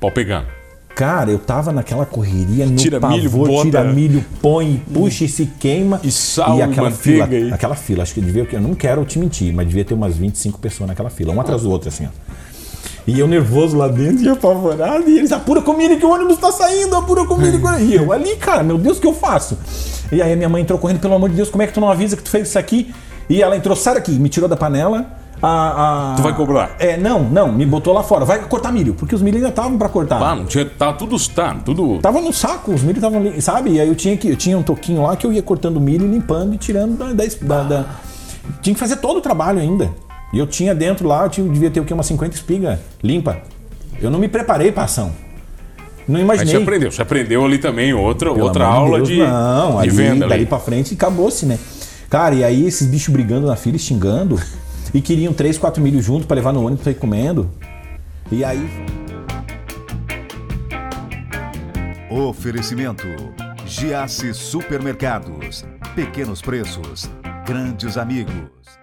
Pau pegando. Cara, eu tava naquela correria no Tira pavor, milho, bota- tira milho, põe, puxa e se queima. E sal e aquela fila, aí. aquela fila, acho que devia, eu não quero te mentir, mas devia ter umas 25 pessoas naquela fila, uma atrás do outro assim, ó. E eu nervoso lá dentro e apavorado, e eles, apura comida que o ônibus tá saindo, apura comida E eu ali, cara, meu Deus, o que eu faço? E aí a minha mãe entrou correndo, pelo amor de Deus, como é que tu não avisa que tu fez isso aqui? E ela entrou, sai daqui, me tirou da panela. A, a- Tu vai cobrar? É, não, não, me botou lá fora. Vai cortar milho, porque os milho ainda estavam pra cortar. Ah, não tinha. Tá tudo. Tá, tudo. Tava no saco, os milho estavam ali, sabe? E aí eu tinha que eu tinha um toquinho lá que eu ia cortando milho limpando e tirando da, da, da- da- Tinha que fazer todo o trabalho ainda. E eu tinha dentro lá, eu tinha, devia ter o quê? Umas 50 espigas limpa. Eu não me preparei pra ação. Não Aí imaginei. você aprendeu. Você aprendeu ali também outra, Pelo outra aula Deus, de, não, de ali, venda dali ali. pra frente acabou-se, né? Cara, e aí esses bichos brigando na fila, xingando, e queriam 3, 4 milho junto pra levar no ônibus pra ir comendo. E aí. Oferecimento: Giasse Supermercados. Pequenos preços, grandes amigos.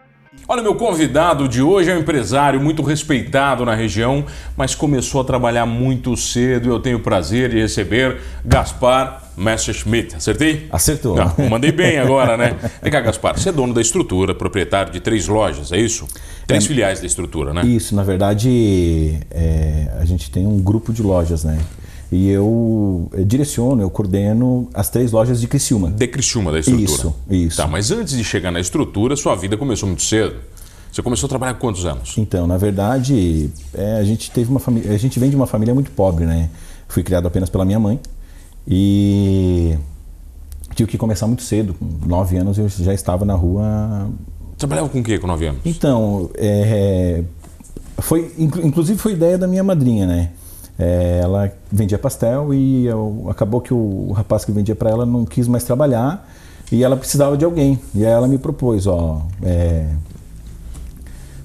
Olha, meu convidado de hoje é um empresário muito respeitado na região, mas começou a trabalhar muito cedo eu tenho o prazer de receber Gaspar Messerschmidt. Acertei? Acertou. Não, mandei bem agora, né? Vem cá, Gaspar, você é dono da estrutura, proprietário de três lojas, é isso? Três filiais da estrutura, né? Isso, na verdade, é, a gente tem um grupo de lojas, né? E eu, eu direciono, eu coordeno as três lojas de Criciúma. De Criciúma, da estrutura. Isso, isso. Tá, mas antes de chegar na estrutura, sua vida começou muito cedo. Você começou a trabalhar com quantos anos? Então, na verdade, é, a gente teve uma família, a gente vem de uma família muito pobre, né? Fui criado apenas pela minha mãe e tive que começar muito cedo. Com nove anos eu já estava na rua. Trabalhava com o quê com nove anos? Então, é, foi, inclu- inclusive foi ideia da minha madrinha, né? É, ela vendia pastel e eu- acabou que o, rapaz que vendia para ela não quis mais trabalhar e ela precisava de alguém. E aí ela me propôs, ó, é,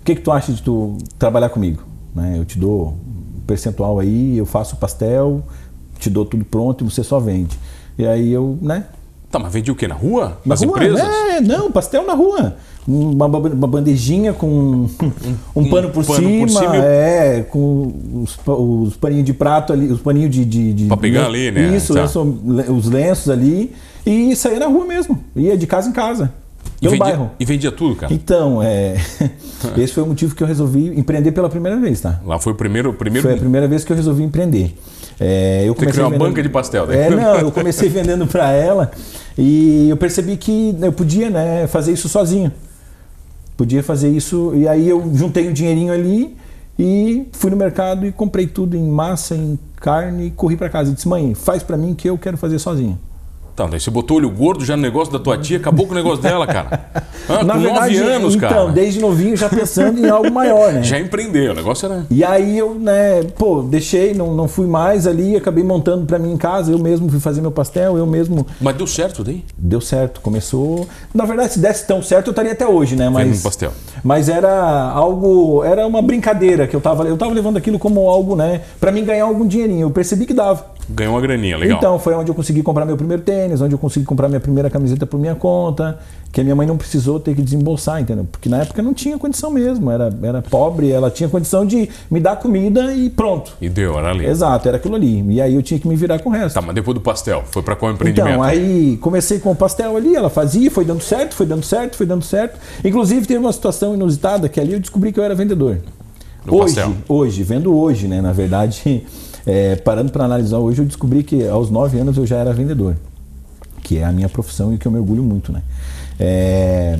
o que que tu acha de tu trabalhar comigo? Né? Eu te dou um percentual aí, eu faço o pastel, te dou tudo pronto e você só vende. E aí eu, né? Tá, mas vendia o quê? Na rua? Na Nas rua? empresas? É, não, pastel na rua. Uma, uma bandejinha com um, pano, por, pano por cima, cima e- é, com os, os paninhos de prato ali, os paninhos de. de, de Pra pegar ali, né? Isso, Tá. lenço- le- os lenços ali. E saía na rua mesmo. Ia de casa em casa. E vendia, bairro. e vendia tudo, cara. Então, é, esse foi o motivo que eu resolvi empreender pela primeira vez, tá? Lá foi o primeiro. primeiro Foi a primeira vez que eu resolvi empreender. É, eu Você criou uma vendendo- banca de pastel, né? É, não, eu comecei vendendo para ela e eu percebi que eu podia, né, fazer isso sozinho. Podia fazer isso e aí eu juntei um dinheirinho ali e fui no mercado e comprei tudo em massa, em carne e corri para casa. Eu disse: "Mãe, faz para mim que eu quero fazer sozinho". Então, daí você botou olho gordo já no negócio da tua tia, acabou com o negócio dela, cara. Ah, Na com verdade, nove anos, então, cara. desde novinho já pensando em algo maior, né? Já empreendeu, o negócio era. E aí eu, né, pô, deixei, não, não fui mais ali, acabei montando para mim em casa, eu mesmo fui fazer meu pastel, eu mesmo Mas deu certo daí? Deu certo, começou. Na verdade, se desse tão certo, eu estaria até hoje, né? Mas, pastel. mas era algo, era uma brincadeira que eu tava, eu tava levando aquilo como algo, né? Pra mim ganhar algum dinheirinho. Eu percebi que dava. Ganhou uma graninha, legal. Então, foi onde eu consegui comprar meu primeiro tênis, onde eu consegui comprar minha primeira camiseta por minha conta, que a minha mãe não precisou ter que desembolsar, entendeu? Porque na época não tinha condição mesmo, era, era pobre, ela tinha condição de me dar comida e pronto. E deu, era ali. Exato, era aquilo ali. E aí eu tinha que me virar com o resto. Tá, mas depois do pastel, foi pra qual empreendimento? Então, aí comecei com o pastel ali, ela fazia, foi dando certo, foi dando certo, foi dando certo. Inclusive teve uma situação inusitada que ali eu descobri que eu era vendedor. Do hoje, pastel. hoje, vendo hoje, né? Na verdade, é, parando para analisar hoje, eu descobri que aos 9 anos eu já era vendedor, que é a minha profissão e que eu me orgulho muito, né? É,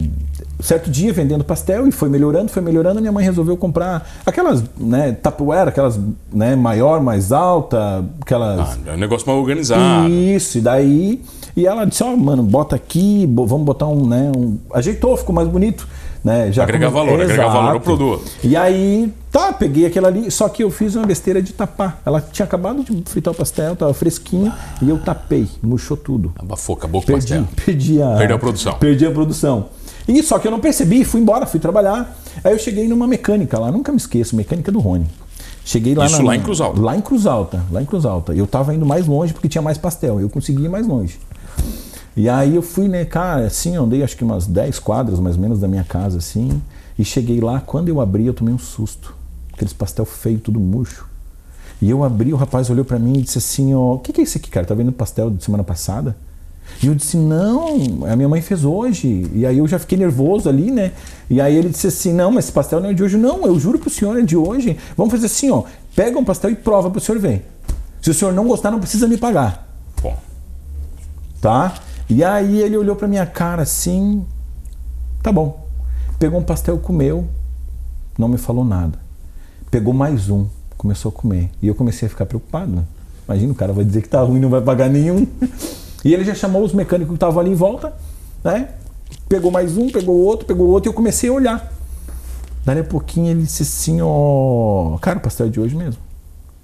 certo dia vendendo pastel e foi melhorando, foi melhorando, minha mãe resolveu comprar aquelas, né, Tupperware, aquelas, né, maior, mais alta, aquelas Ah, é um negócio mais organizado. isso, e daí. E ela disse, ó, mano, bota aqui, vamos botar um, né? Um, ajeitou, ficou mais bonito. Né? Já Agregar come- valor, agregar Exato. valor ao produto. E aí, tá, peguei aquela ali, só que eu fiz uma besteira de tapar. Ela tinha acabado de fritar o pastel, tava fresquinho, e eu tapei, murchou tudo. Abafou, acabou com o Perdi, pastel. perdi a. Perdeu a produção. Perdi a produção. E só que eu não percebi, fui embora, fui trabalhar. Aí eu cheguei numa mecânica lá, nunca me esqueço, mecânica do Rony. Cheguei lá Isso na- lá em Cruz Alta? Lá em Cruz Alta, lá em Cruz Alta. Eu tava indo mais longe porque tinha mais pastel, eu consegui ir mais longe. E aí eu fui, né, cara, assim, eu andei acho que umas 10 quadras mais ou menos da minha casa, assim, e cheguei lá, quando eu abri eu tomei um susto. Aqueles pastel feio, tudo murcho. E eu abri, o rapaz olhou para mim e disse assim: ó, o que, que é isso aqui, cara? Tá vendo pastel de semana passada? E eu disse: não, a minha mãe fez hoje. E aí eu já fiquei nervoso ali, né? E aí ele disse assim: não, mas esse pastel não é de hoje. Não, eu juro pro senhor é de hoje. Vamos fazer assim: ó, pega um pastel e prova pro senhor ver. Se o senhor não gostar, não precisa me pagar. Bom, Tá? E aí ele olhou pra minha cara assim: tá bom. Pegou um pastel, comeu, não me falou nada. Pegou mais um, começou a comer. E eu comecei a ficar preocupado. né? Imagina, o cara vai dizer que tá ruim, não vai pagar nenhum. E ele já chamou os mecânicos que estavam ali em volta, né? Pegou mais um, pegou outro, pegou outro, e eu comecei a olhar. Daí a pouquinho ele disse assim, ó, cara, o pastel é de hoje mesmo.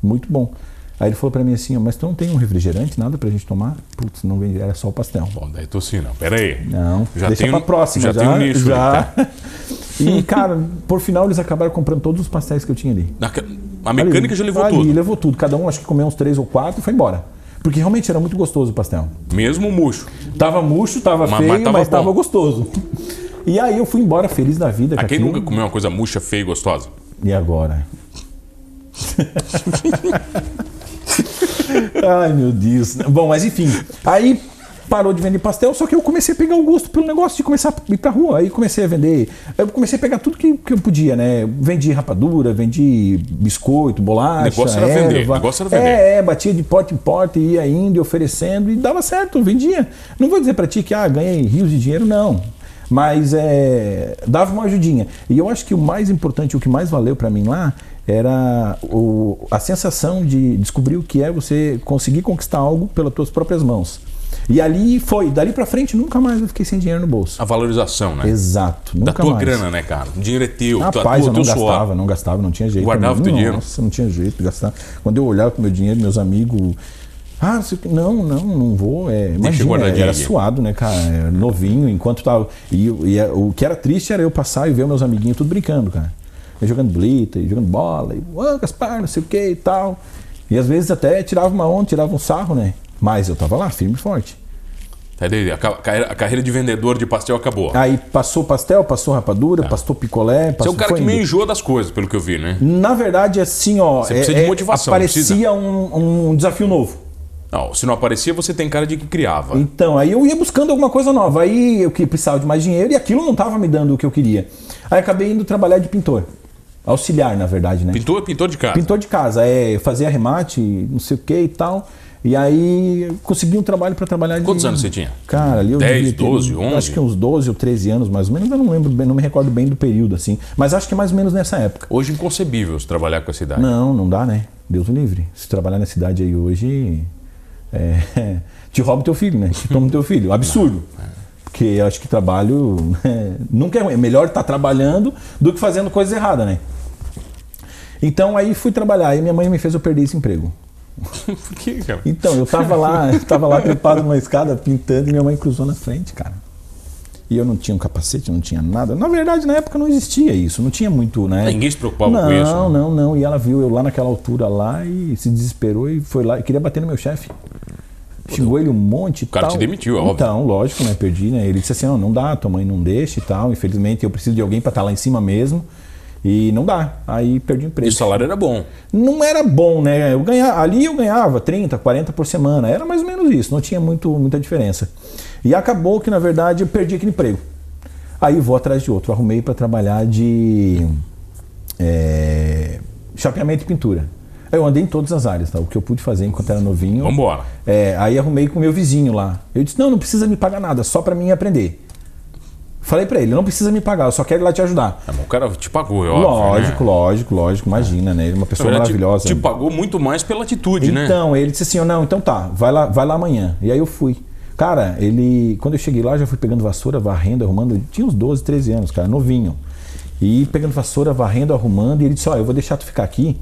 Muito bom. Aí ele falou pra mim assim, mas tu não tem um refrigerante, nada pra gente tomar? Putz, não vende, era só o pastel. bom, daí tô assim, não. Pera aí. Não, Já deixa tem pra próxima. já Já, tem um nicho já. ali, E, cara, por final eles acabaram comprando todos os pastéis que eu tinha ali. Na- A mecânica Ali, já levou ali, tudo. levou tudo. Cada um acho que comeu uns três ou quatro e foi embora. Porque realmente era muito gostoso o pastel. Mesmo murcho. Tava murcho, tava Mas- feio, mas mas tava tava, bom. gostoso. E aí eu fui embora feliz da vida com A quem nunca comeu uma coisa murcha, feia e gostosa? E agora? Ai, meu Deus. Bom, mas enfim. Aí parou de vender pastel, só que eu comecei a pegar o gosto pelo negócio de começar a ir pra rua. Aí comecei a vender. Eu comecei a pegar tudo que, que eu podia, né? Vendi rapadura, vendi biscoito, bolacha. Negócio era vender, erva. negócio era vender. É, é, batia de porta em porta, ia indo e oferecendo e dava certo, vendia. Não vou dizer pra ti que ah, ganhei rios de dinheiro, não. Mas é, dava uma ajudinha. E eu acho que o mais importante, o que mais valeu pra mim lá, era o- a sensação de descobrir o que é você conseguir conquistar algo pelas tuas próprias mãos. E ali foi, dali pra frente nunca mais eu fiquei sem dinheiro no bolso. A valorização, né? Exato, Da nunca tua mais. grana, né, cara? O dinheiro é teu. Rapaz, tua, eu não teu suor. gastava, não gastava, não tinha jeito. Guardava Nossa, teu dinheiro? Nossa, não tinha jeito de gastar. Quando eu olhava pro meu dinheiro, meus amigos. Ah, não, o não, não, não vou. É, imagina, era aqui. suado, né, cara? Era novinho, enquanto tava. E, e é- o que era triste era eu passar e ver meus amiguinhos tudo brincando, cara. Jogando blita, jogando bola, e ô, Gaspar, não sei o que e tal. E às vezes até tirava uma onda, tirava um sarro, né? Mas eu tava lá, firme e forte. Tá, daí, a, ca- carreira, a carreira de vendedor de pastel acabou. Aí passou pastel, passou rapadura, passou picolé, Você é passou. um cara que meio enjoa das coisas, pelo que eu vi, né? Na verdade, assim, ó, Você precisa de motivação, aparecia um, um desafio novo. Não, se não aparecia, você tem cara de que criava. Então, aí eu ia buscando alguma coisa nova. Aí eu precisava de mais dinheiro e aquilo não estava me dando o que eu queria. Aí acabei indo trabalhar de pintor. Auxiliar, na verdade, né? Pintor, pintor de casa. Pintor de casa, é, fazia arremate, não sei o que e tal. E aí consegui um trabalho para trabalhar de... Quantos anos você tinha? Cara, ali eu 10, devia ter, 12, 11? Acho que uns 12 ou 13 anos, mais ou menos. Eu não lembro bem, não me recordo bem do período, assim. Mas acho que é mais ou menos nessa época. Hoje inconcebível se trabalhar com essa idade. Não, não dá, né? Deus o livre. Se trabalhar na cidade aí hoje, é, te rouba teu filho, né? Te toma teu filho. Absurdo. Porque eu acho que trabalho né, nunca é ruim. É melhor estar trabalhando do que fazendo coisa errada, né? Então aí fui trabalhar e minha mãe me fez eu perder esse emprego. Por que, cara? Então, eu tava lá, eu tava lá trepado numa escada pintando e minha mãe cruzou na frente, cara. E eu não tinha um capacete, não tinha nada. Na verdade, na época não existia isso, não tinha muito, né? Ninguém se preocupava não, com isso, Não, né? não, não. E ela viu eu lá naquela altura lá e se desesperou e foi lá e queria bater no meu chefe. Xingou ele um monte e cara tal. te demitiu, é óbvio. Então, lógico, né? Perdi, né? Ele disse assim, não, não dá, tua mãe não deixa e tal. Infelizmente eu preciso de alguém pra estar lá em cima mesmo. E não dá. Aí perdi o emprego E o salário era bom. não era bom, né? Eu ganhava, ali eu ganhava 30, 40 por semana. Era mais ou menos isso, não tinha muito, muita diferença. E acabou que, na verdade, eu perdi aquele emprego. Aí vou atrás de outro. Arrumei para trabalhar de é, chapeamento e pintura. Eu andei em todas as áreas, tá? O que eu pude fazer enquanto era novinho. Vambora. É, aí arrumei com o meu vizinho lá. Eu disse: não, não precisa me pagar nada, só para mim aprender. Falei para ele: não precisa me pagar, eu só quero ir lá te ajudar. Mas O cara te pagou, é óbvio. lógico, né? lógico, lógico, imagina, né? Ele é uma pessoa verdade, maravilhosa. Te, te pagou muito mais pela atitude, né? Então, ele disse assim: não, então tá, vai lá, vai lá amanhã. E aí eu fui. Cara, ele. Quando eu cheguei lá, já fui pegando vassoura, varrendo, arrumando. Eu tinha uns 12, 13 anos, cara, novinho. E pegando vassoura, varrendo, arrumando. E ele disse: Ó, eu vou deixar tu ficar aqui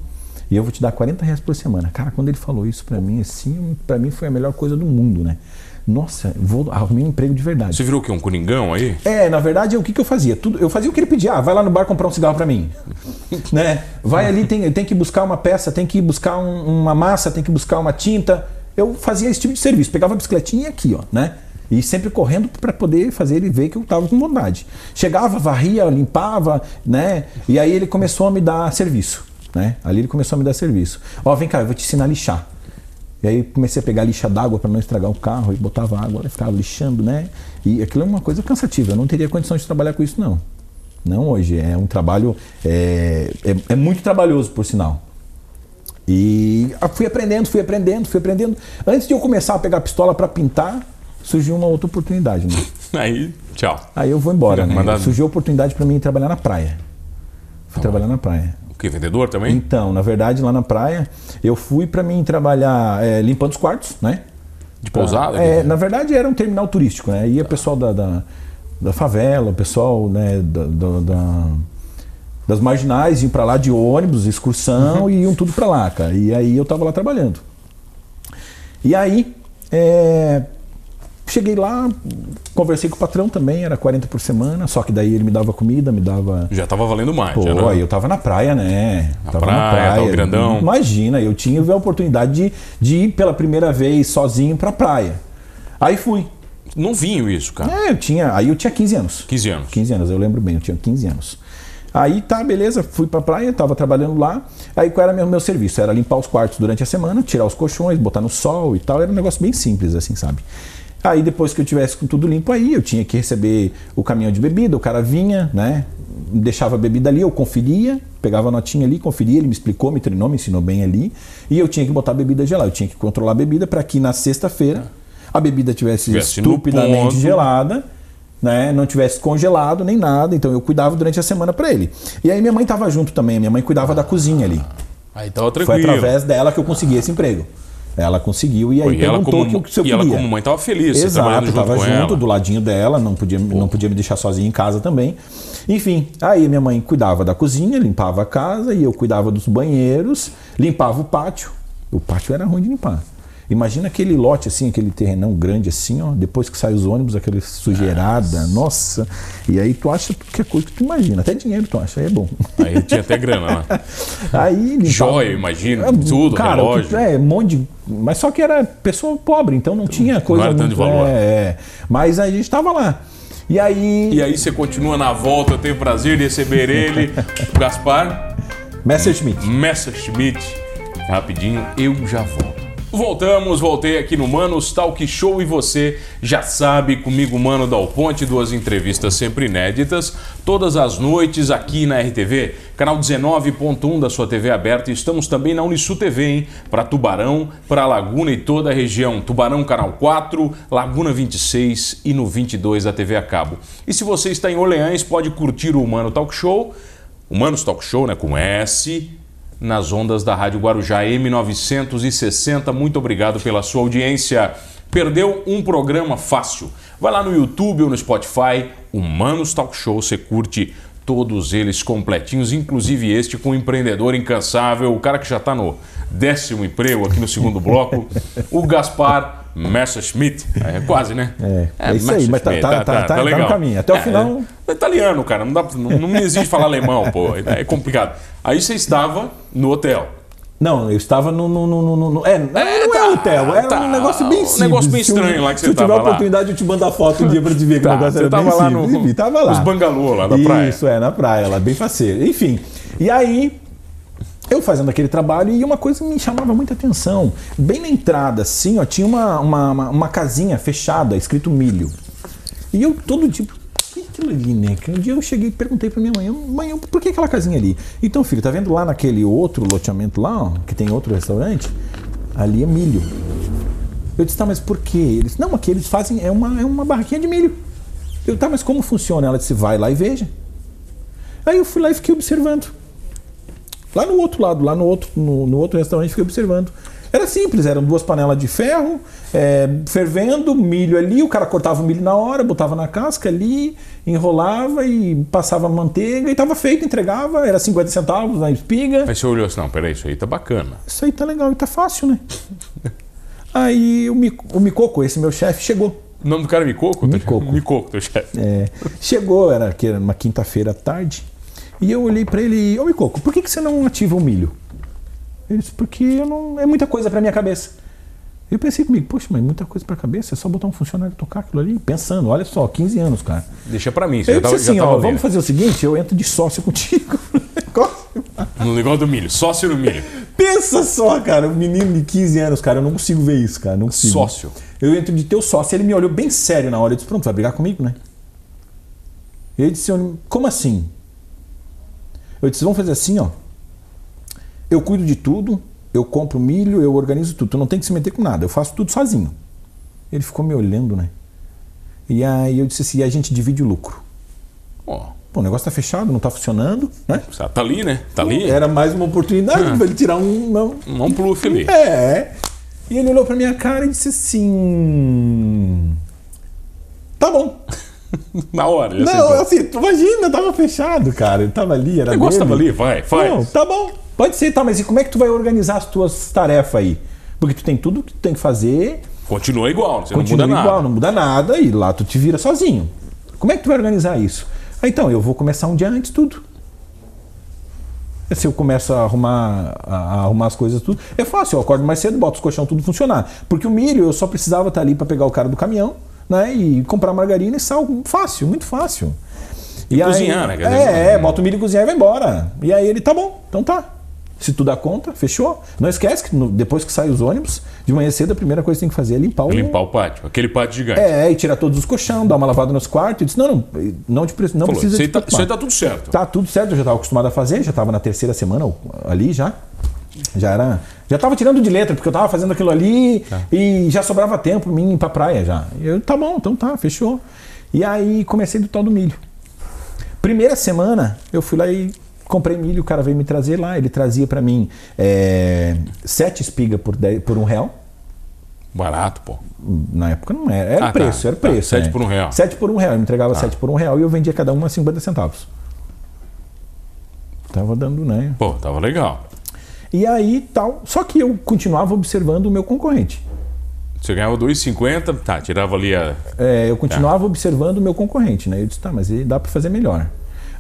e eu vou te dar 40 reais por semana. Cara, quando ele falou isso pra mim, assim, pra mim foi a melhor coisa do mundo, né? Nossa, vou arrumei um emprego de verdade. Você virou o quê? Um coringão aí? É, na verdade, o que, que eu fazia? Tudo, eu fazia o que ele pedia. Ah, vai lá no bar comprar um cigarro pra mim. né? Vai ali, tem, tem que buscar uma peça, tem que buscar um- uma massa, tem que buscar uma tinta. Eu fazia esse tipo de serviço. Pegava a bicicletinha aqui, ó, né? E sempre correndo para poder fazer ele ver que eu tava com vontade. Chegava, varria, limpava, né? E aí ele começou a me dar serviço. né? Ali ele começou a me dar serviço. Ó, vem cá, eu vou te ensinar a lixar. E aí comecei a pegar lixa d'água para não estragar o carro e botava água, e ficava lixando, né? E aquilo é uma coisa cansativa. Eu não teria condição de trabalhar com isso, não. Não hoje. É um trabalho. É, é, é muito trabalhoso, por sinal. E fui aprendendo, fui aprendendo, fui aprendendo. Antes de eu começar a pegar a pistola para pintar, surgiu uma outra oportunidade, né? Aí, tchau. Aí eu vou embora, né? mandado. Surgiu a oportunidade para mim trabalhar na praia. Fui trabalhar na praia. Que, vendedor também? Então, na verdade, lá na praia, eu fui para mim trabalhar é, limpando os quartos, né? De pousada? É, na verdade, era um terminal turístico, né? Ia pessoal da, da, da favela, o pessoal né, da, da- da- das marginais iam para lá de ônibus, excursão e iam tudo para lá, cara. E aí eu tava lá trabalhando. E aí, é, cheguei lá, conversei com o patrão também, era 40 por semana, só que daí ele me dava comida, me dava. Já tava valendo mais. Pô, aí eu tava na praia, né? Na tava praia, tava grandão. Imagina, eu tinha a oportunidade de, de ir pela primeira vez sozinho pra praia. Aí fui. Não vinho isso, cara. É, eu tinha, aí eu tinha 15 anos. 15 anos. 15 anos, eu lembro bem, eu tinha 15 anos. Aí tá, beleza, fui pra praia, tava trabalhando lá. Aí qual era meu, meu serviço? Era limpar os quartos durante a semana, tirar os colchões, botar no sol e tal. Era um negócio bem simples, assim, sabe? Aí depois que eu tivesse com tudo limpo aí, eu tinha que receber o caminhão de bebida, o cara vinha, né? Deixava a bebida ali, eu conferia, pegava a notinha ali, conferia, ele me explicou, me treinou, me ensinou bem ali. E eu tinha que botar a bebida gelada, eu tinha que controlar a bebida para que na sexta-feira a bebida tivesse Tivesse estupidamente gelada né, não tivesse congelado nem nada, então eu cuidava durante a semana para ele. E aí minha mãe estava junto também, minha mãe cuidava da cozinha ali. Aí tava Foi tranquilo. através dela que eu consegui esse emprego. Ela conseguiu e aí Pô, e ela perguntou como, que, se eu e ela como mãe tava feliz, Exato, trabalhando junto junto, do ladinho dela, não podia, não podia me deixar sozinho em casa também. Enfim, aí minha mãe cuidava da cozinha, limpava a casa e eu cuidava dos banheiros, limpava o pátio. O pátio era ruim de limpar. Imagina aquele lote assim, aquele terrenão grande assim, ó, depois que sai os ônibus, aquela sujeirada, nossa. E aí tu acha qualquer coisa que tu imagina, até dinheiro tu acha, aí é bom. Aí tinha até grana lá. Aí limpava- Joia, eu imagino, É, tudo, cara, relógio. É, um monte de. Mas só que era pessoa pobre, então não tinha coisa. era tanto de valor. É, é. Mas a gente tava lá. E aí. E aí você continua na volta, eu tenho o prazer de receber ele, Gaspar Messerschmitt. Messerschmitt. Rapidinho, eu já volto. Voltamos, voltei aqui no Manos Talk Show e você já sabe, comigo, Mano Dal Ponte, duas entrevistas sempre inéditas, todas as noites aqui na RTV, canal 19.1 da sua TV aberta. e Estamos também na Unisul TV, hein? Para Tubarão, para Laguna e toda a região. Tubarão, canal 4, Laguna 26 e no 22 da TV a cabo. E se você está em Orleans, pode curtir o Mano Talk Show, o Manos Talk Show, né, com S, nas ondas da Rádio Guarujá M960. Muito obrigado pela sua audiência. Perdeu um programa fácil? Vai lá no YouTube ou no Spotify, o Manos Talk Show, você curte todos eles completinhos, inclusive este com o empreendedor incansável, o cara que já está no décimo emprego aqui no segundo bloco, o Gaspar Messerschmitt. É quase, né? É, é isso aí, mas tá- Messerschmitt, tá- tá- tá- tá no caminho. Até o final- É italiano, cara. Não, dá, não, não me exige falar alemão, pô. É complicado. Aí você estava no hotel. Não, eu estava no. no, no, no- no- é, não é tá, hotel, era tá. um negócio bem Um simples. negócio bem Se estranho lá que Se você eu tiver a lá. oportunidade, eu te mando a foto um dia pra te ver que Tá, o negócio era bem lá simples. no- Enfim, tava lá. nos bangalô lá da praia. Isso, é, na praia, lá, bem faceiro. Enfim, e aí eu fazendo aquele trabalho e uma coisa que me chamava muita atenção. Bem na entrada, assim, ó, tinha uma, uma, uma, uma casinha fechada, escrito milho. E eu todo tipo, que aquilo ali, né? Que Um dia eu cheguei e perguntei pra minha mãe, mãe, por que aquela casinha ali? Então, filho, tá vendo lá naquele outro loteamento lá, ó, que tem outro restaurante? Ali é milho. Eu disse, tá, mas por quê? Eles, não, aqui eles fazem, é uma, é uma barraquinha de milho. Eu, tá, mas como funciona? Ela disse, vai lá e veja. Aí eu fui lá e fiquei observando. Lá no outro lado, lá no outro, no, no outro restaurante, fiquei observando. Era simples, eram duas panelas de ferro, é, fervendo, milho ali, o cara cortava o milho na hora, botava na casca ali, enrolava e passava manteiga e estava feito, entregava, era 50 centavos na espiga. Aí você olhou assim, não, peraí, isso aí tá bacana. Isso aí tá legal e tá fácil, né? Aí o, Mico, o Micoco, esse meu chefe, chegou. O nome do cara é Micoco? Micoco. Micoco, teu chefe. É, chegou, era, era uma quinta-feira à tarde, e eu olhei pra ele e, ô Micoco, por que, que você não ativa o milho? Ele disse, porque eu não, é muita coisa pra minha cabeça. Eu pensei comigo, poxa, mas muita coisa pra cabeça, é só botar um funcionário tocar aquilo ali, pensando, olha só, 15 anos, cara. Deixa pra mim, você Eu já disse assim, ó, vamos vendo. fazer o seguinte, eu entro de sócio contigo no negócio. No negócio do milho, sócio no milho. Pensa só, cara, um menino de 15 anos, cara, eu não consigo ver isso, cara, não consigo. Sócio. Eu entro de teu sócio, ele me olhou bem sério na hora, eu disse, pronto, vai brigar comigo, né? Ele disse, como assim? Eu disse, vamos fazer assim, ó. Eu cuido de tudo, eu compro milho, eu organizo tudo, tu não tem que se meter com nada, eu faço tudo sozinho. Ele ficou me olhando, né? E aí eu disse assim, e a gente divide o lucro. Ó, Pô, o negócio tá fechado, não tá funcionando, né? tá ali, né? Tá ali. Era mais uma oportunidade Ah. para ele tirar um. Não. Um pluf ali. É. E ele olhou pra minha cara e disse assim. Tá bom. Na hora, ele Não, assim, tu imagina, tava fechado, cara. Ele tava ali, era O negócio dele. tava ali, vai, faz. Não, tá bom. Pode ser, tá, mas e como é que tu vai organizar as tuas tarefas aí? Porque tu tem tudo que tu tem que fazer, Continua igual, você continua não muda igual, nada. não muda nada, e lá tu te vira sozinho. Como é que tu vai organizar isso? Ah, então, eu vou começar um dia antes tudo. Se eu começo a arrumar, a a arrumar as coisas tudo, é fácil, eu acordo mais cedo, boto os colchão tudo funcionar. Porque o milho eu só precisava estar ali para pegar o cara do caminhão, né? E comprar margarina e sal, fácil, muito fácil. E aí- cozinhar, né? É, é, bota o milho e cozinhar e vai embora. E aí ele, tá bom, então tá. Se tu dá conta, fechou. Não esquece que no- depois que sai os ônibus, de manhã cedo, a primeira coisa que tem que fazer é limpar o. Limpar o pátio, aquele pátio gigante. É, e tirar todos os colchão, dar uma lavada nos quartos. Eu disse, não, não, não, te, não Falou, precisa isso aí, tá, isso aí tá tudo certo. Tá tudo certo, eu já estava acostumado a fazer, já estava na terceira semana ali já. Já era. Já estava tirando de letra, porque eu estava fazendo aquilo ali Tá. e já sobrava tempo pra mim ir pra praia já. Eu, tá bom, então tá, fechou. E aí comecei do tal do milho. Primeira semana, eu fui lá e comprei milho, o cara veio me trazer lá. Ele trazia pra mim é, sete espigas por, dez- por um real. Barato, pô. Na época não era. Era Ah, o preço, tá, era o tá. preço. Sete é. por um real. Sete por um real. Ele me entregava sete por um real e eu vendia cada uma a 50 centavos. Tava dando, né? Pô, tava legal. E aí tal. Só que eu continuava observando o meu concorrente. Você ganhava 2,50, tá, tirava ali a. É, eu continuava observando o meu concorrente, né? Eu disse, tá, mas ele dá para fazer melhor.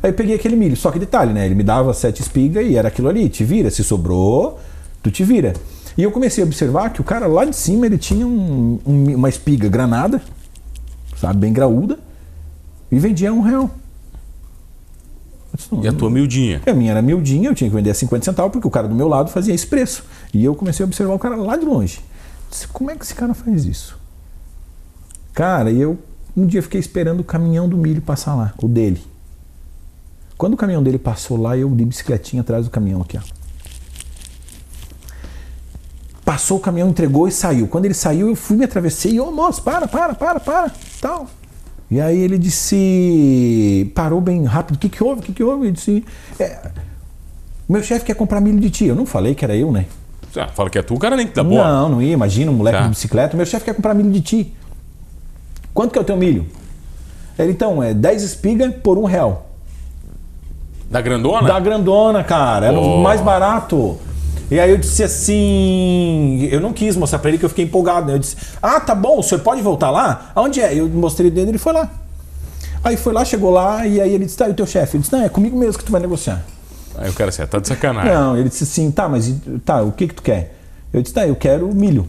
Aí eu peguei aquele milho, só que detalhe, né? Ele me dava sete espigas e era aquilo ali, te vira. Se sobrou, tu te vira. E eu comecei a observar que o cara lá de cima ele tinha um- um- uma espiga granada, sabe, bem graúda, e vendia um real. E a tua miudinha. a minha era miudinha, eu tinha que vender a 50 centavos, porque o cara do meu lado fazia esse preço. E eu comecei a observar o cara lá de longe. Disse, como é que esse cara faz isso? Cara, e eu um dia fiquei esperando o caminhão do milho passar lá, o dele. Quando o caminhão dele passou lá, eu de bicicletinha atrás do caminhão aqui, ó. Passou o caminhão, entregou e saiu. Quando ele saiu, eu fui, me atravessei. Ô, moço, para, para, para, para. Tal. E aí ele disse. Parou bem rápido. O que, que houve? O que, que houve? Ele disse. "É, meu chefe quer comprar milho de ti. Eu não falei que era eu, né? Ah, fala que é tu, o cara nem dá bola. Não, não ia. Imagina um moleque Tá. de bicicleta. Meu chefe quer comprar milho de ti. Quanto que é o teu milho? Ele, então, é 10 espigas por um real. Da grandona? Da grandona, cara. Era o Oh. mais barato. E aí eu disse assim. Eu não quis mostrar pra ele que eu fiquei empolgado. né? Eu disse: Ah, tá bom, o senhor pode voltar lá? Aonde é? Eu mostrei o dedo ele foi lá. Aí foi lá, chegou lá, e aí ele disse: Tá, e o teu chefe? Ele disse: Não, é comigo mesmo que tu vai negociar. Aí o cara assim, tá de sacanagem. Não, ele disse assim: Tá, mas e- tá, o que que tu quer? Eu disse: Tá, eu quero milho.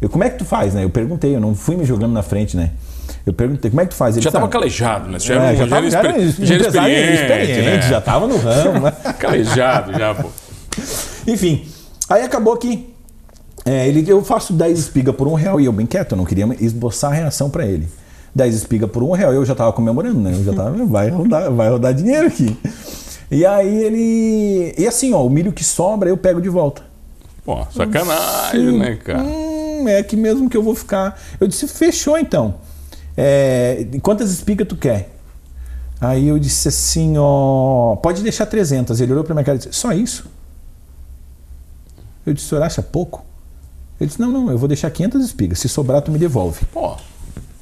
Eu, como é que tu faz, né? Eu perguntei, eu não fui me jogando na frente, né? Eu perguntei: Como é que tu faz? Ele Já disse, tava "Ah, calejado, né? Já, é, já, já, tava, já era já era experiente, experiente, né? já tava no ramo, né? Calejado já, pô. Enfim, aí acabou que é, ele, eu faço 10 espigas por um real e eu bem quieto, eu não queria esboçar a reação pra ele. 10 espigas por um real, eu já tava comemorando, né? Eu já tava, vai rodar, vai rodar dinheiro aqui. E aí ele. E assim, ó, o milho que sobra eu pego de volta. Pô, sacanagem, né, cara? Hum, é aqui mesmo que eu vou ficar. Eu disse, fechou então. É, quantas espigas tu quer? Aí eu disse assim, ó, pode deixar 300. Ele olhou pra minha cara e disse, só isso? Eu disse, o senhor acha pouco? Ele disse, não, não, eu vou deixar 500 espigas. Se sobrar, tu me devolve. Pô, o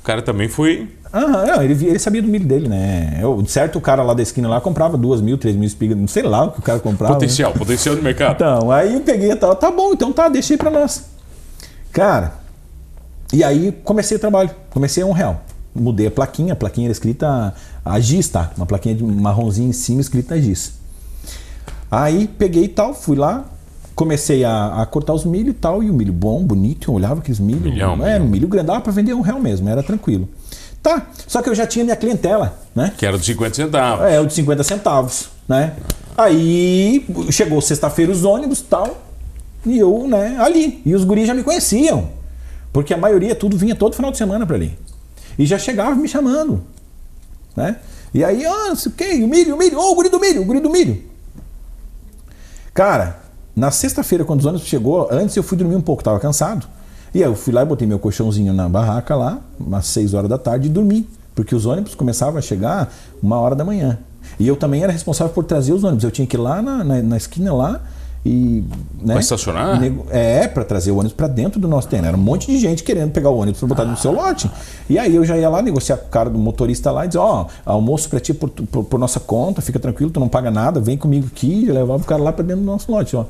cara também foi. Aham, não, ele, ele sabia do milho dele, né? Eu, certo, o cara lá da esquina lá comprava duas mil, três mil espigas, não sei lá o que o cara comprava. né? Potencial, potencial de mercado. Então, aí eu peguei e tal, tá bom, então tá, deixei pra nós. Cara, e aí comecei o trabalho, comecei a um real. Mudei a plaquinha, a plaquinha era escrita a giz, tá? Uma plaquinha de marronzinha em cima escrita a giz. Aí peguei e tal, fui lá, comecei a, a cortar os milho e tal, e o milho bom, bonito, eu olhava aqueles milho. Milhão, é, milhão. milho grande, dava pra vender um real mesmo, era tranquilo. Tá, só que eu já tinha minha clientela, né? Que era dos 50 centavos. É, o de 50 centavos, né? Aí chegou sexta-feira os ônibus e tal, e eu, né, ali. E os guris já me conheciam. Porque a maioria tudo vinha todo final de semana para ali. E já chegava me chamando, né? E aí, ah, o que, o milho, o milho, ô, oh, o guri do milho, o guri do milho. Cara, na sexta-feira, quando os ônibus chegou, antes eu fui dormir um pouco, tava cansado. E aí eu fui lá e botei meu colchãozinho na barraca lá, umas 6 horas da tarde, e dormi. Porque os ônibus começavam a chegar uma hora da manhã. E eu também era responsável por trazer os ônibus. Eu tinha que ir lá na, na, na esquina lá e. Né, estacionar? É, para trazer o ônibus para dentro do nosso terreno. Era um monte de gente querendo pegar o ônibus para botar ah. no seu lote. E aí eu já ia lá negociar com o cara do motorista lá e dizer: Ó, oh, almoço para ti por, por, por, nossa conta, fica tranquilo, tu não paga nada, vem comigo aqui e levava o cara lá para dentro do nosso lote. Ó.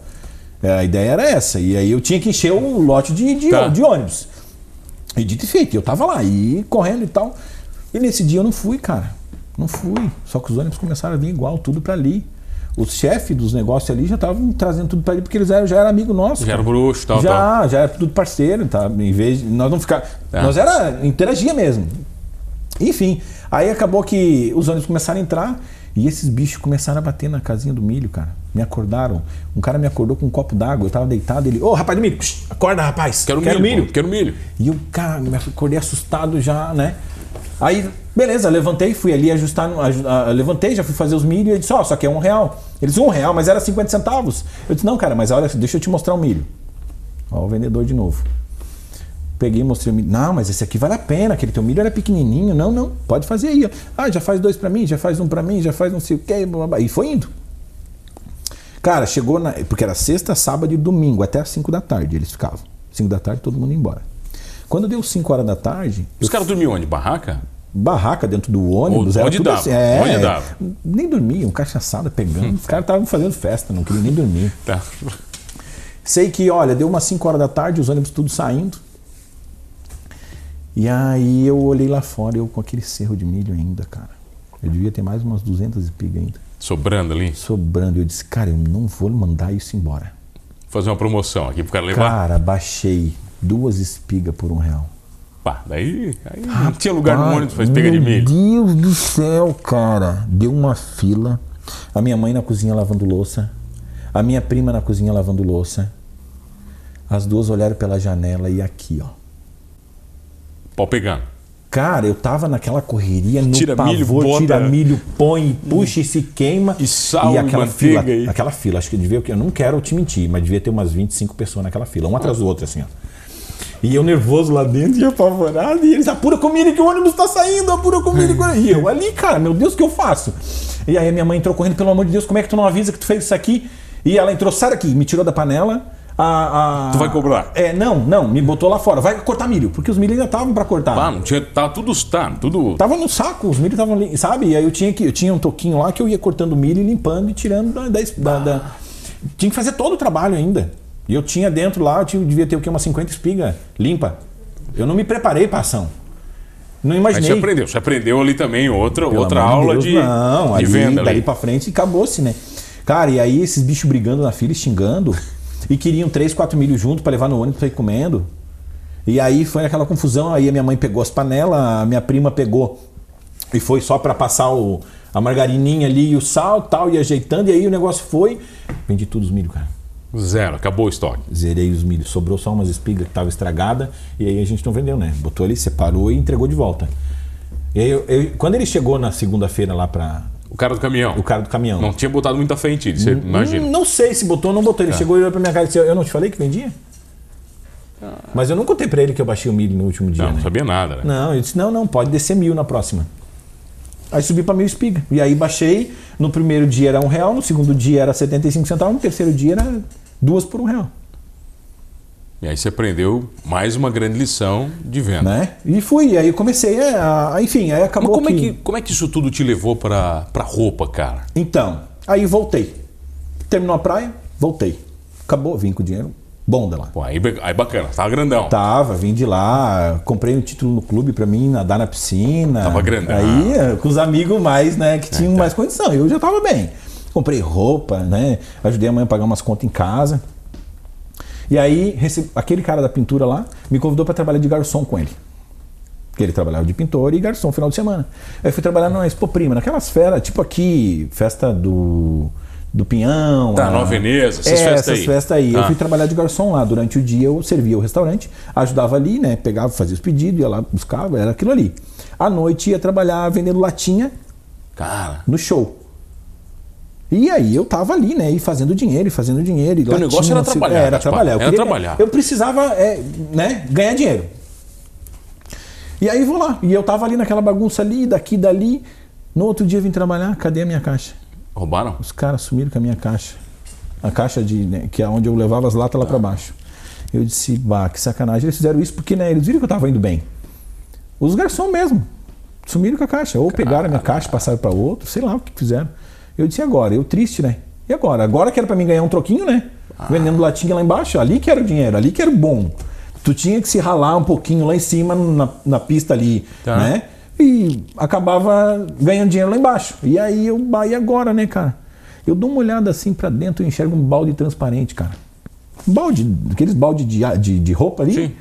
É, a ideia era essa. E aí eu tinha que encher o lote de, de, tá. de ônibus. E dito e feito, eu tava lá, e correndo e tal. E nesse dia eu não fui, cara. Não fui. Só que os ônibus começaram a vir igual, tudo para ali. Os chefes dos negócios ali já estavam trazendo tudo para ali, porque eles eram, já eram amigo nosso. Já era bruxo tal, Já, tal. já era tudo parceiro, tá? Em vez de nós não ficar. É. Nós era. interagia mesmo. Enfim, aí acabou que os ônibus começaram a entrar e esses bichos começaram a bater na casinha do milho, cara. Me acordaram. Um cara me acordou com um copo d'água. Eu tava deitado. Ele, ô, oh, rapaz do milho, acorda, rapaz. Quero, quero milho. milho. Quero milho. E o cara, me acordei assustado já, né? Aí, beleza, levantei, fui ali ajustar. levantei, já fui fazer os milho. E disse, ó, oh, só que é um real. Ele disse, um real, mas era 50 centavos. Eu disse, não, cara, mas olha, deixa eu te mostrar o milho. Ó, o vendedor de novo. Peguei e mostrei o milho. Não, mas esse aqui vale a pena, aquele teu milho era pequenininho. Não, não, pode fazer aí. Ah, já faz dois para mim, já faz um para mim, já faz não sei o quê. E foi indo. Cara, chegou na. Porque era sexta, sábado e domingo, até as 5 da tarde eles ficavam. 5 da tarde, todo mundo ia embora. Quando deu 5 horas da tarde. Os caras dormiam onde? Barraca? Barraca dentro do ônibus. Onde dava? Assim. É, onde dava? Nem dormiam, cachaçada pegando. Hum. Os caras estavam fazendo festa, não queriam nem dormir. Tá. Sei que, olha, deu umas 5 horas da tarde, os ônibus tudo saindo. E aí eu olhei lá fora, eu com aquele cerro de milho ainda, cara. Eu devia ter mais umas 200 espigas ainda. Sobrando ali? Sobrando. Eu disse, cara, eu não vou mandar isso embora. Fazer uma promoção aqui pro cara levar? Cara, baixei duas espigas por um real. Pá, daí aí não tinha lugar no ônibus pra espiga de milho. Meu Deus do céu, cara. Deu uma fila. A minha mãe na cozinha lavando louça. A minha prima na cozinha lavando louça. As duas olharam pela janela e aqui, ó Pau pegando. Cara, eu tava naquela correria no tira pavor, milho, bota... tira milho, põe, puxa e se queima. E sal e aquela e fila, aí. aquela fila, acho que devia, eu não quero te mentir, mas devia ter umas 25 pessoas naquela fila, uma atrás do outro assim, ó. E eu nervoso lá dentro e apavorado, e eles apura comida que o ônibus tá saindo, apura que E eu ali, cara, meu Deus, o que eu faço? E aí a minha mãe entrou correndo, pelo amor de Deus, como é que tu não avisa que tu fez isso aqui? E ela entrou, sai daqui, me tirou da panela, a, a, tu vai cobrar? É, não, não, me botou lá fora. Vai cortar milho, porque os milho ainda estavam para cortar. Ah, não tinha, tava tudo, tá, tudo. Tava no saco, os milho estavam ali, sabe? E aí eu tinha que, eu tinha um toquinho lá que eu ia cortando milho limpando e tirando da, da, da, tinha que fazer todo o trabalho ainda. E eu tinha dentro lá, eu tinha, devia ter o que umas 50 espigas limpa. Eu não me preparei para ação. Não imaginei. Aí você aprendeu, você aprendeu ali também outra, outra aula Deus, de, não, de ali, venda. Dali para frente e acabou-se, né? Cara, e aí esses bichos brigando na fila, xingando e queriam três, quatro milho junto para levar no ônibus para ir comendo. E aí foi aquela confusão, aí a minha mãe pegou as panelas, a minha prima pegou e foi só para passar o, a margarininha ali e o sal tal, e ajeitando, e aí o negócio foi. Vendi tudo os milho, cara. Zero, acabou o estoque. Zerei os milhos. Sobrou só umas espigas que estavam estragadas, e aí a gente não vendeu, né? Botou ali, separou e entregou de volta. E aí, eu, eu, quando ele chegou na segunda-feira lá para o cara do caminhão. O cara do caminhão. Não tinha botado muita fé em ti, você imagina. Não sei se botou ou não botou. Ele é. chegou e olhou pra minha cara e disse: Eu não te falei que vendia? Ah. Mas eu não contei pra ele que eu baixei o milho no último dia. Não, né? não sabia nada, né? Não, ele disse: Não, não, pode descer mil na próxima. Aí subi para mil espiga. E aí baixei. No primeiro dia era um real, no segundo dia era 75 centavos, no terceiro dia era duas por um real. E aí você aprendeu mais uma grande lição de venda. Né? E fui, aí comecei a, a, enfim, aí acabou Mas como que... É que... Como é que isso tudo te levou para roupa, cara? Então, aí voltei. Terminou a praia, voltei. Acabou, vim com o dinheiro bom de lá. Pô, aí, aí bacana, tava grandão. Tava, vim de lá, comprei um título no clube para mim nadar na piscina. Tava grandão. Aí, com os amigos mais, né, que tinham é, tá. mais condição. Eu já tava bem. Comprei roupa, né, ajudei a mãe a pagar umas contas em casa. E aí, aquele cara da pintura lá me convidou para trabalhar de garçom com ele. Porque ele trabalhava de pintor e garçom no final de semana. Aí eu fui trabalhar na Expo Prima, naquelas férias, tipo aqui, festa do do Pinhão. Tá, a- Nova Veneza, essas é, festas essas aí. festas aí. Tá. Eu fui trabalhar de garçom lá. Durante o dia eu servia o restaurante, ajudava ali, né? Pegava, fazia os pedidos, ia lá, buscava, era aquilo ali. À noite ia trabalhar vendendo latinha Cara, no show. E aí eu tava ali, né? E fazendo dinheiro, e fazendo dinheiro. E latinha, negócio era trabalhar, É, era Gaspar. trabalhar. Eu, Era queria- trabalhar. eu precisava, é, né? Ganhar dinheiro. E aí vou lá. E eu tava ali naquela bagunça ali, daqui, dali. No outro dia eu vim trabalhar, cadê a minha caixa? roubaram? Os caras sumiram com a minha caixa. A caixa de, né, que é onde eu levava as latas lá pra baixo. Eu disse, bah, que sacanagem. Eles fizeram isso porque, né, eles viram que eu tava indo bem. Os garçons mesmo. Sumiram com a caixa. Ou pegaram a minha caixa, passaram pra outro, sei lá o que fizeram. Eu disse, agora? Eu triste, né? E agora? Agora que era pra mim ganhar um troquinho, né? Vendendo latinha lá embaixo, ali que era o dinheiro, ali que era o bom. Tu tinha que se ralar um pouquinho lá em cima, na, na pista ali, Tá. né? E acabava ganhando dinheiro lá embaixo. E aí eu, bah, e agora, né, cara? Eu dou uma olhada assim pra dentro e enxergo um balde transparente, cara. Um balde, aqueles balde de, de, de roupa ali. Sim.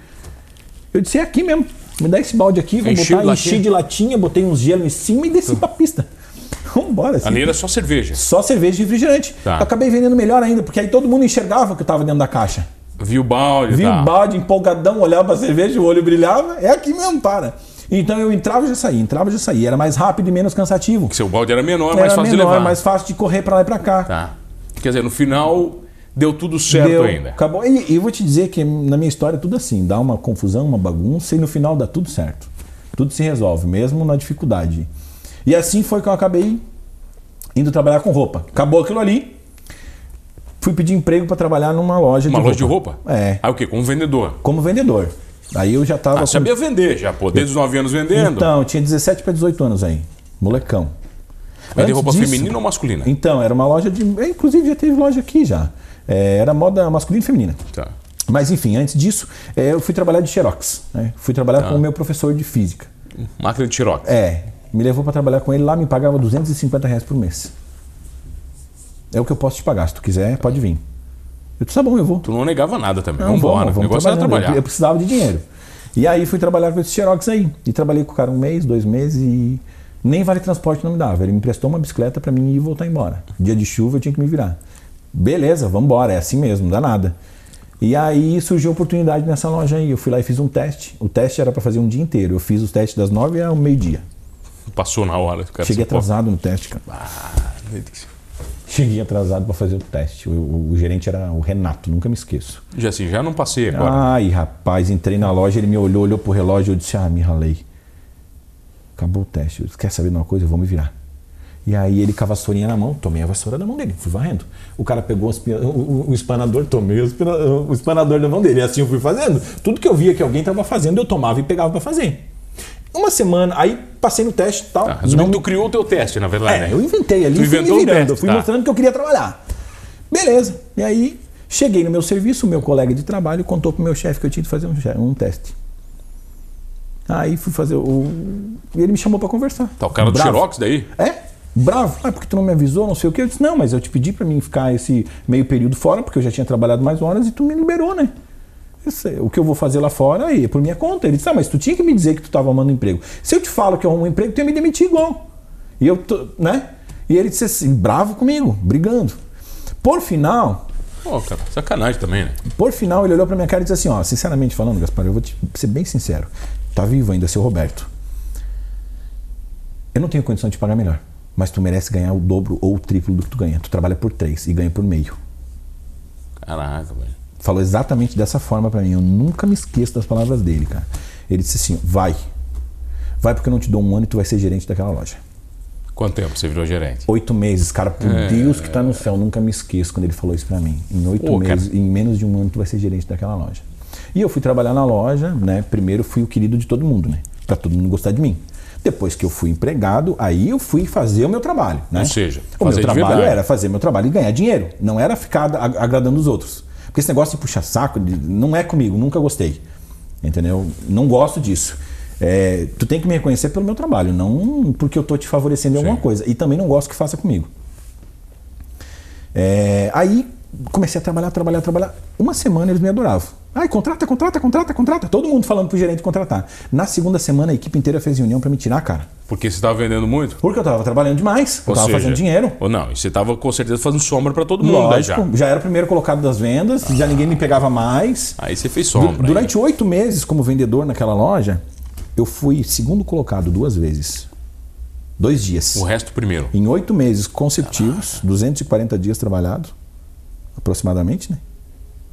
Eu disse, é aqui mesmo. Me dá esse balde aqui, vou Enchi botar, de enchi de latinha, botei uns gelo em cima e desci pra pista. Vambora, assim. Ali era só cerveja. Só cerveja e refrigerante. Tá. Acabei vendendo melhor ainda, porque aí todo mundo enxergava que eu tava dentro da caixa. Viu o balde, Vi tá. o balde empolgadão, olhava pra cerveja, o olho brilhava. É aqui mesmo, para. Então eu entrava e já saía, entrava e já saía. Era mais rápido e menos cansativo. Seu balde era menor, Era mais fácil menor, de levar. mais fácil de correr pra lá e pra cá. Tá. Quer dizer, no final deu tudo certo Deu, ainda. Acabou. E, e eu vou te dizer que na minha história é tudo assim, dá uma confusão, uma bagunça e no final dá tudo certo. Tudo se resolve, mesmo na dificuldade. E assim foi que eu acabei indo trabalhar com roupa. Acabou aquilo ali. Fui pedir emprego para trabalhar numa loja Uma de loja roupa. de roupa? É, Aí o quê? Como vendedor. como vendedor. Aí eu já tava Ah, com- sabia vender já, pô. Desde os 9 anos vendendo. Então, tinha 17 para 18 anos aí, molecão. Vender Antes roupa disso- feminina ou masculina? Então, era uma loja de. Inclusive já teve loja aqui já. É, era moda masculina e feminina. Tá. Mas enfim, antes disso, é, eu fui trabalhar de Xerox. né? Fui trabalhar com o meu professor de física. Máquina de Xerox. É, me levou para trabalhar com ele lá, me pagava 250 reais por mês. É o que eu posso te pagar. Se tu quiser, pode vir. Eu disse, tá bom, eu vou. Tu não negava nada também. Não, vamos embora. vamos, o vamos negócio era trabalhando. trabalhar. Eu, eu precisava de dinheiro. E aí fui trabalhar com esse Xerox aí. E trabalhei com o cara um mês, dois meses e nem vale transporte não me dava. Ele me emprestou uma bicicleta para mim ir e voltar embora. Dia de chuva eu tinha que me virar. Beleza, vamos embora, é assim mesmo, não dá nada. E aí surgiu a oportunidade nessa loja aí. Eu fui lá e fiz um teste. O teste era para fazer um dia inteiro. Eu fiz os testes das nove ao meio-dia. Passou na hora. Cara, Cheguei assim, pô, atrasado no teste, cara. Cheguei atrasado para fazer o teste. O, o- o gerente era o Renato, nunca me esqueço. Já assim, já não passei agora. Ai, rapaz, entrei na loja, ele me olhou, olhou pro relógio, eu disse, ah, me ralei. Acabou o teste. Eu disse, quer saber de uma coisa? Eu vou me virar. E aí ele com a vassourinha na mão, tomei a vassoura da mão dele, fui varrendo. O cara pegou o, o- o- espanador, tomei o, o espanador da mão dele. E assim eu fui fazendo. Tudo que eu via que alguém estava fazendo, eu tomava e pegava para fazer. Uma semana, aí passei no teste e tal. Tá, resumindo, não- tu criou o teu teste, na verdade, é, né? eu inventei ali, Tu fui me virando, fui tá. mostrando que eu queria trabalhar. Beleza. E aí, cheguei no meu serviço, o meu colega de trabalho contou pro meu chefe que eu tinha que fazer um, um teste. Aí fui fazer o. E ele me chamou para conversar. Tá, o cara do Bravo. Xerox daí? É? Bravo. Ah, porque tu não me avisou, não sei o quê. Eu disse, não, mas eu te pedi para mim ficar esse meio período fora, porque eu já tinha trabalhado mais horas e tu me liberou, né? O que eu vou fazer lá fora aí é por minha conta. Ele disse, ah, mas tu tinha que me dizer que tu estava arrumando emprego. Se eu te falo que eu arrumo um emprego, tu ia me demitir igual. E eu, tô, né? E ele disse assim, bravo comigo, brigando. Por final, Pô, cara, sacanagem também, né? por final, ele olhou pra minha cara e disse assim: Ó, sinceramente falando, Gaspar, eu vou te ser bem sincero. Tá vivo ainda, seu Roberto. Eu não tenho condição de te pagar melhor. Mas tu merece ganhar o dobro ou o triplo do que tu ganha. Tu trabalha por três e ganha por meio. Caraca, velho. Falou exatamente dessa forma pra mim. Eu nunca me esqueço das palavras dele, cara. Ele disse assim: vai. Vai porque eu não te dou um ano e tu vai ser gerente daquela loja. Quanto tempo você virou gerente? Oito meses, cara, por Deus que tá no céu, nunca me esqueço quando ele falou isso pra mim. Em oito Pô, cara. meses, em menos de um ano, tu vai ser gerente daquela loja. E eu fui trabalhar na loja, né? Primeiro fui o querido de todo mundo, né? Pra todo mundo gostar de mim. Depois que eu fui empregado, aí eu fui fazer o meu trabalho, né? Ou seja, o meu trabalho verdade. era fazer meu trabalho e ganhar dinheiro. Não era ficar ag- agradando os outros. Porque esse negócio de puxar saco não é comigo, nunca gostei. Entendeu? Não gosto disso. É, tu tem que me reconhecer pelo meu trabalho, não porque eu tô te favorecendo em alguma coisa. E também não gosto que faça comigo. É, aí comecei a trabalhar, trabalhar, trabalhar. Uma semana eles me adoravam. Ai, contrata, contrata, contrata, contrata. Todo mundo falando pro gerente contratar. Na segunda semana, a equipe inteira fez reunião para me tirar, cara. Porque você estava vendendo muito? Porque eu tava trabalhando demais. Eu Ou tava seja, fazendo dinheiro. Ou não, e você estava com certeza fazendo sombra para todo mundo já. Lógico, já era o primeiro colocado das vendas, já ninguém me pegava mais. Aí você fez Du- sombra. Durante oito meses como vendedor naquela loja, eu fui segundo colocado duas vezes. Dois dias. O resto primeiro. Em oito meses consecutivos, 240 dias trabalhado, aproximadamente, né?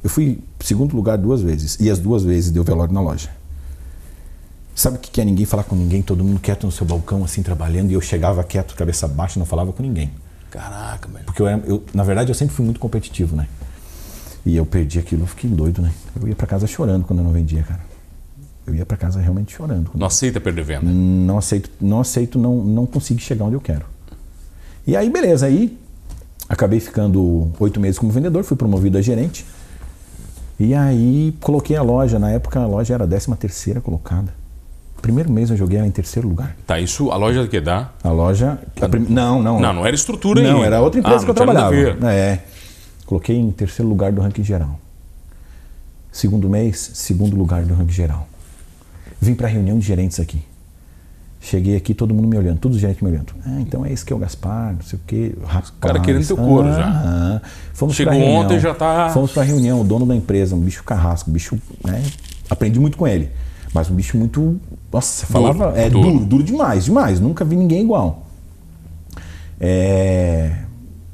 Eu fui segundo lugar duas vezes. E as duas vezes deu velório na loja. Sabe o que é ninguém falar com ninguém, todo mundo quieto no seu balcão, assim, trabalhando, e eu chegava quieto, cabeça baixa, não falava com ninguém. Caraca, velho. Porque eu, era- eu, na verdade, eu sempre fui muito competitivo, né? E eu perdi aquilo, eu fiquei doido, né? Eu ia pra casa chorando quando eu não vendia, cara. Eu ia pra casa realmente chorando. Não aceita perder venda. Não aceito, não aceito, não, não consigo chegar onde eu quero. E aí, beleza, aí acabei ficando oito meses como vendedor, fui promovido a gerente. E aí coloquei a loja, na época a loja era a 13 terceira colocada. Primeiro mês eu joguei ela em terceiro lugar. Tá, isso, a loja que dá? A loja. a prim- não, não. Não, não era estrutura Não, ainda. era outra empresa Ah, que eu trabalhava. É. Coloquei em terceiro lugar do ranking geral. Segundo mês, segundo lugar do ranking geral. Vim para a reunião de gerentes aqui. Cheguei aqui, todo mundo me olhando, todos os gerentes me olhando. Ah, então é esse que é o Gaspar, não sei o quê. Rapaz, cara querendo teu couro já. aham. Fomos Chegou reunião, ontem, já tá- Fomos para reunião, o dono da empresa, um bicho carrasco, um bicho. Né, aprendi muito com ele. Mas um bicho muito. Nossa, Duro, falava. É duro. duro, duro demais, demais. Nunca vi ninguém igual. É.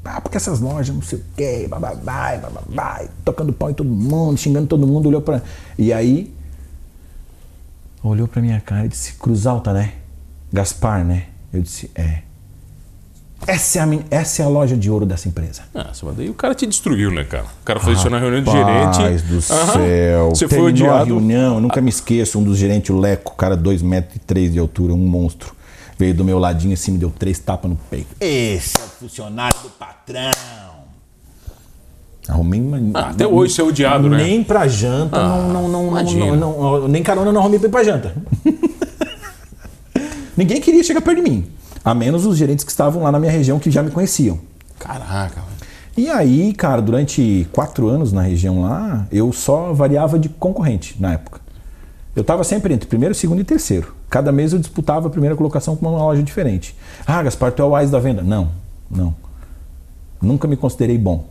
Ah, porque essas lojas, não sei o quê, bababá, bababá, tocando pau em todo mundo, xingando todo mundo, olhou pra. E aí. Olhou pra minha cara e disse: Cruz Alta, né? Gaspar, né? Eu disse: É. Essa é, a, min- essa é a loja de ouro dessa empresa. Ah, mas daí o cara te destruiu, né, cara? O cara foi isso na reunião de gerente. Rapaz do Aham. céu. Você foi Terminou a odiado. reunião, eu nunca me esqueço, um dos gerentes, o Leco, cara, 2,3 metros e três de altura, um monstro. Veio do meu ladinho assim, me deu três tapas no peito. Esse é o funcionário do patrão. Arrumei uma. Ah, até hoje você é odiado, né? Nem pra janta, Ah, não, não, não, não, Nem carona não arrumei pra ir pra janta. Ninguém queria chegar perto de mim. A menos os gerentes que estavam lá na minha região que já me conheciam. Caraca. E aí, cara, durante quatro anos na região lá, eu só variava de concorrente na época. Eu estava sempre entre primeiro, segundo e terceiro. Cada mês eu disputava a primeira colocação com uma loja diferente. Ah, Gaspar, tu é o AIS da venda. Não, não. Nunca me considerei bom.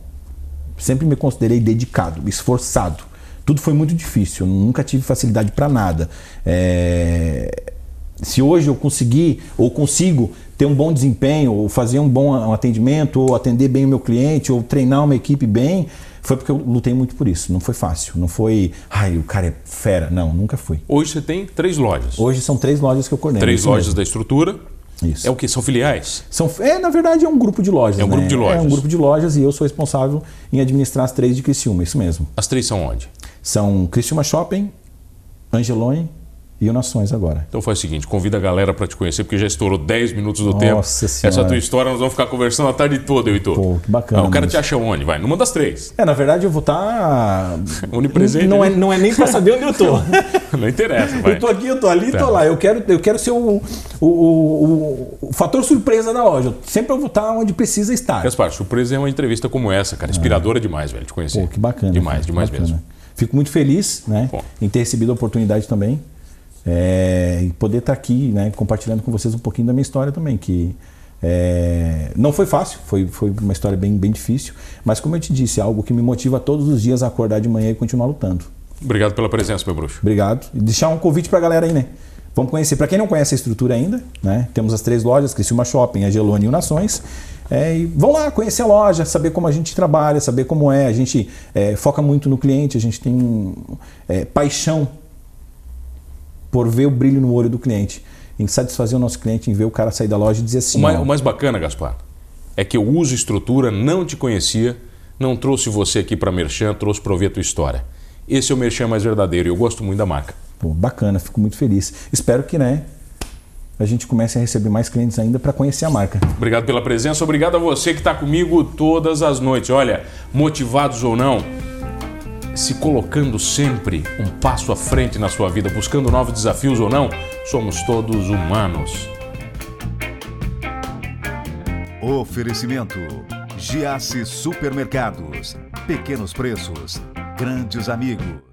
Sempre me considerei dedicado, esforçado. Tudo foi muito difícil. Eu nunca tive facilidade para nada. É, Se hoje eu conseguir ou consigo ter um bom desempenho, ou fazer um bom atendimento, ou atender bem o meu cliente, ou treinar uma equipe bem, foi porque eu lutei muito por isso. Não foi fácil. Não foi, ai, o cara é fera. Não, nunca fui. Hoje você tem três lojas. Hoje são três lojas que eu coordeno. três lojas mesmo. da estrutura. Isso. É o que? São filiais? São, é, na verdade, é um grupo de lojas. É um né? grupo de lojas. É um grupo de lojas e eu sou responsável em administrar as três de Criciúma, isso mesmo. As três são onde? São Criciúma Shopping, Angelone e o Nações agora. Então faz o seguinte, convida a galera para te conhecer, porque já estourou 10 minutos do Nossa tempo. Senhora. Essa tua história nós vamos ficar conversando a tarde toda, eu e tu. Pô, que bacana, Ah, o cara te acha onde? Vai, numa das três. É, na verdade eu vou estar. Onipresente, Não é, né? não é nem pra saber onde eu tô. Não interessa, vai. Eu tô aqui, eu tô ali, Tá. tô lá. Eu quero, eu quero ser o, o, o, o- fator surpresa da loja. Sempre eu vou estar onde precisa estar. Gaspar, surpresa é uma entrevista como essa, cara. Inspiradora demais, velho, te conhecer. Pô, que bacana. Demais, cara, demais bacana. mesmo. Fico muito feliz né, Bom. em ter recebido a oportunidade também. É, e poder estar aqui né, compartilhando com vocês um pouquinho da minha história também. Que é, não foi fácil, foi, foi uma história bem, bem difícil. Mas como eu te disse, é algo que me motiva todos os dias a acordar de manhã e continuar lutando. Obrigado pela presença, meu bruxo. Obrigado. E deixar um convite para a galera aí, né? Vamos conhecer. Para quem não conhece a estrutura ainda, né? Temos as três lojas, Criciúma Shopping, Angelone e o Nações. É, e vão lá conhecer a loja, saber como a gente trabalha, saber como é. A gente é, foca muito no cliente, a gente tem é, paixão por ver o brilho no olho do cliente, em satisfazer o nosso cliente, em ver o cara sair da loja e dizer assim: O mais, o mais bacana, Gaspar, é que eu uso estrutura, não te conhecia, não trouxe você aqui para Merchan, trouxe para ouvir a tua história. Esse é o Merchan mais verdadeiro e eu gosto muito da marca. pô, bacana, fico muito feliz. Espero que, né? A gente comece a receber mais clientes ainda para conhecer a marca. Obrigado pela presença, obrigado a você que está comigo todas as noites. Olha, motivados ou não, se colocando sempre um passo à frente na sua vida, buscando novos desafios ou não, somos todos humanos. Oferecimento: Giasse Supermercados. Pequenos preços, grandes amigos.